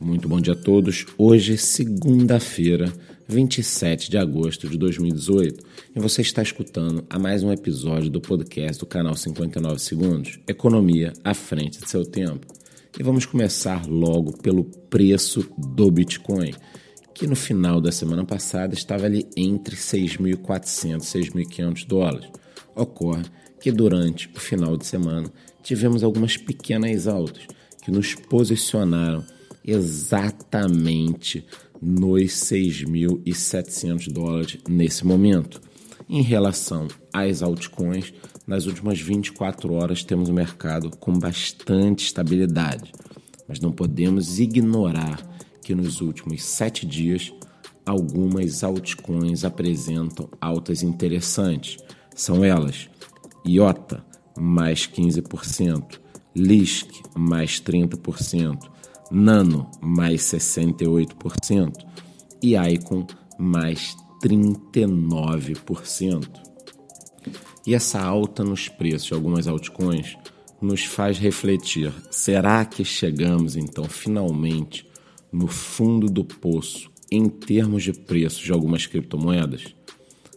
Muito bom dia a todos. Hoje, segunda-feira, 27 de agosto de 2018, e você está escutando a mais um episódio do podcast do canal 59 Segundos, Economia à frente de seu tempo. E vamos começar logo pelo preço do Bitcoin, que no final da semana passada estava ali entre 6.400 e 6.500 dólares. Ocorre que durante o final de semana tivemos algumas pequenas altas que nos posicionaram exatamente nos 6.700 dólares nesse momento. Em relação às altcoins, nas últimas 24 horas temos um mercado com bastante estabilidade, mas não podemos ignorar que nos últimos sete dias algumas altcoins apresentam altas interessantes. São elas: IOTA, mais 15%, LISC, mais 30%, Nano, mais 68% e Icon, mais 39%. E essa alta nos preços de algumas altcoins nos faz refletir: será que chegamos então finalmente no fundo do poço em termos de preços de algumas criptomoedas?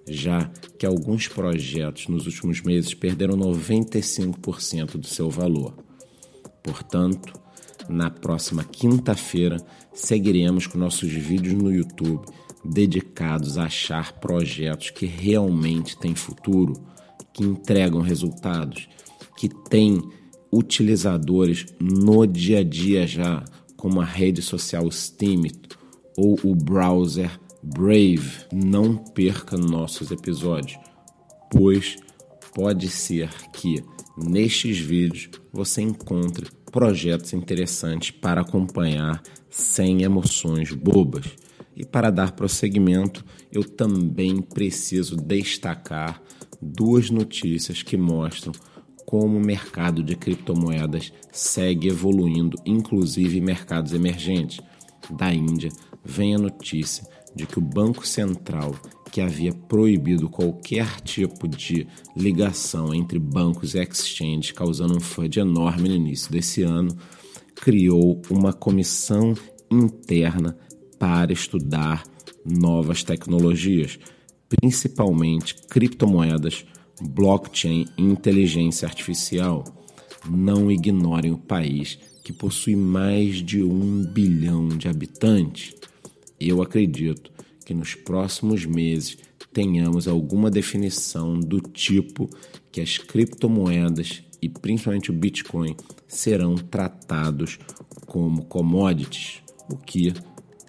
Já que alguns projetos nos últimos meses perderam 95% do seu valor. Portanto, na próxima quinta-feira, seguiremos com nossos vídeos no YouTube dedicados a achar projetos que realmente têm futuro, que entregam resultados, que têm utilizadores no dia a dia já, como a rede social Steam ou o browser Brave. Não perca nossos episódios, pois pode ser que nestes vídeos você encontre projetos interessantes para acompanhar sem emoções bobas. E para dar prosseguimento, eu também preciso destacar duas notícias que mostram como o mercado de criptomoedas segue evoluindo, inclusive mercados emergentes. Da Índia vem a notícia de que o Banco Central que havia proibido qualquer tipo de ligação entre bancos e exchanges, causando um FUD enorme no início desse ano, criou uma comissão interna para estudar novas tecnologias, principalmente criptomoedas, blockchain e inteligência artificial. Não ignorem o país que possui mais de um bilhão de habitantes. Eu acredito que nos próximos meses tenhamos alguma definição do tipo que as criptomoedas e principalmente o Bitcoin serão tratados como commodities, o que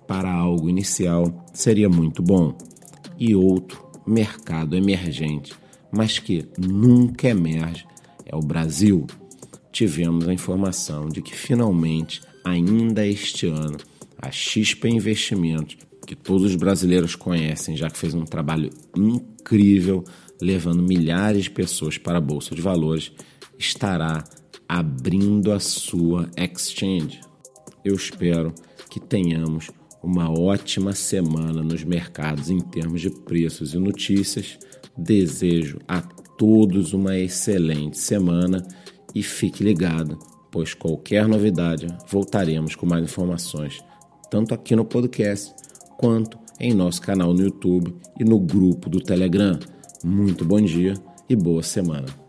para algo inicial seria muito bom. E outro mercado emergente, mas que nunca emerge, é o Brasil. Tivemos a informação de que finalmente, ainda este ano, a XP Investimentos que todos os brasileiros conhecem, já que fez um trabalho incrível levando milhares de pessoas para a bolsa de valores, estará abrindo a sua exchange. Eu espero que tenhamos uma ótima semana nos mercados em termos de preços e notícias. Desejo a todos uma excelente semana e fique ligado, pois qualquer novidade voltaremos com mais informações, tanto aqui no podcast quanto em nosso canal no YouTube e no grupo do Telegram. Muito bom dia e boa semana.